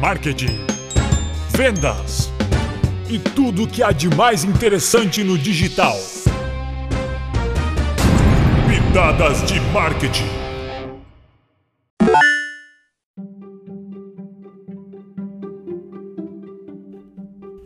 marketing, vendas e tudo o que há de mais interessante no digital. Pitadas de marketing.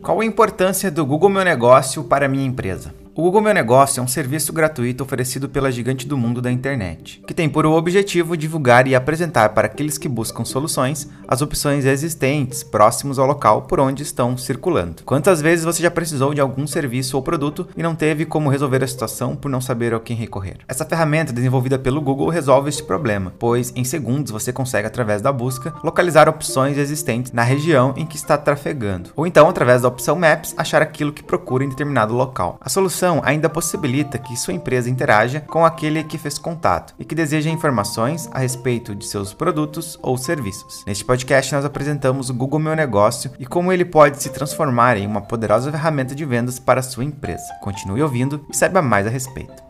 Qual a importância do Google Meu Negócio para a minha empresa? O Google Meu Negócio é um serviço gratuito oferecido pela gigante do mundo da internet, que tem por objetivo divulgar e apresentar para aqueles que buscam soluções as opções existentes próximos ao local por onde estão circulando. Quantas vezes você já precisou de algum serviço ou produto e não teve como resolver a situação por não saber a quem recorrer? Essa ferramenta desenvolvida pelo Google resolve este problema, pois em segundos você consegue através da busca localizar opções existentes na região em que está trafegando, ou então através da opção Maps achar aquilo que procura em determinado local. A solução ainda possibilita que sua empresa interaja com aquele que fez contato e que deseja informações a respeito de seus produtos ou serviços. Neste podcast, nós apresentamos o Google Meu Negócio e como ele pode se transformar em uma poderosa ferramenta de vendas para sua empresa. Continue ouvindo e saiba mais a respeito.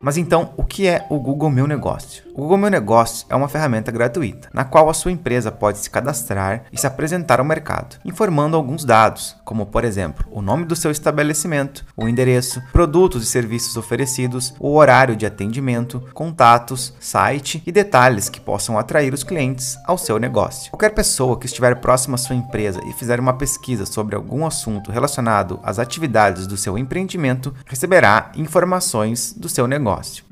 Mas então, o que é o Google Meu Negócio? O Google Meu Negócio é uma ferramenta gratuita, na qual a sua empresa pode se cadastrar e se apresentar ao mercado, informando alguns dados, como por exemplo, o nome do seu estabelecimento, o endereço, produtos e serviços oferecidos, o horário de atendimento, contatos, site e detalhes que possam atrair os clientes ao seu negócio. Qualquer pessoa que estiver próxima à sua empresa e fizer uma pesquisa sobre algum assunto relacionado às atividades do seu empreendimento receberá informações do seu negócio negócio.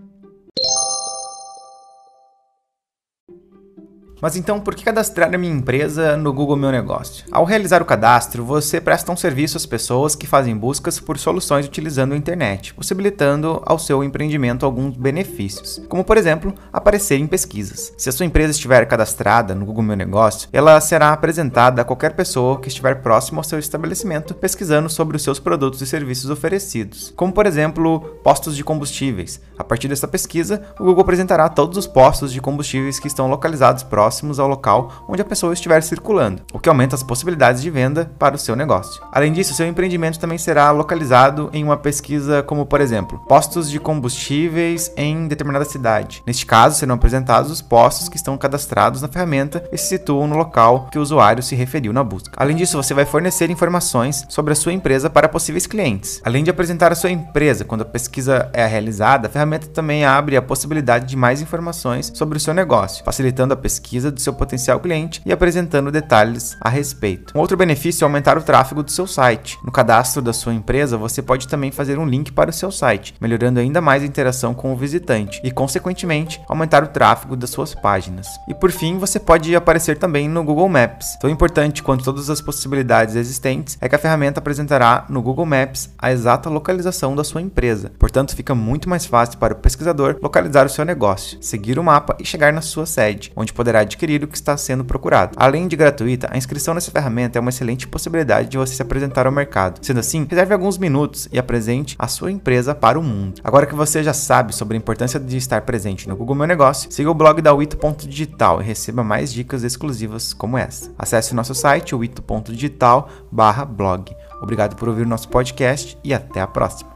Mas então, por que cadastrar a minha empresa no Google Meu Negócio? Ao realizar o cadastro, você presta um serviço às pessoas que fazem buscas por soluções utilizando a internet, possibilitando ao seu empreendimento alguns benefícios, como por exemplo, aparecer em pesquisas. Se a sua empresa estiver cadastrada no Google Meu Negócio, ela será apresentada a qualquer pessoa que estiver próximo ao seu estabelecimento pesquisando sobre os seus produtos e serviços oferecidos, como por exemplo, postos de combustíveis. A partir dessa pesquisa, o Google apresentará todos os postos de combustíveis que estão localizados próximos próximos ao local onde a pessoa estiver circulando, o que aumenta as possibilidades de venda para o seu negócio. Além disso, seu empreendimento também será localizado em uma pesquisa como, por exemplo, postos de combustíveis em determinada cidade. Neste caso, serão apresentados os postos que estão cadastrados na ferramenta e se situam no local que o usuário se referiu na busca. Além disso, você vai fornecer informações sobre a sua empresa para possíveis clientes. Além de apresentar a sua empresa quando a pesquisa é realizada, a ferramenta também abre a possibilidade de mais informações sobre o seu negócio, facilitando a pesquisa pesquisa do seu potencial cliente e apresentando detalhes a respeito. Um outro benefício é aumentar o tráfego do seu site. No cadastro da sua empresa, você pode também fazer um link para o seu site, melhorando ainda mais a interação com o visitante e, consequentemente, aumentar o tráfego das suas páginas. E por fim, você pode aparecer também no Google Maps. Tão importante quanto todas as possibilidades existentes é que a ferramenta apresentará no Google Maps a exata localização da sua empresa. Portanto, fica muito mais fácil para o pesquisador localizar o seu negócio, seguir o mapa e chegar na sua sede, onde poderá adquirir o que está sendo procurado. Além de gratuita, a inscrição nessa ferramenta é uma excelente possibilidade de você se apresentar ao mercado. Sendo assim, reserve alguns minutos e apresente a sua empresa para o mundo. Agora que você já sabe sobre a importância de estar presente no Google Meu Negócio, siga o blog da Wito.digital e receba mais dicas exclusivas como essa. Acesse o nosso site, wito.digital/blog. Obrigado por ouvir o nosso podcast e até a próxima.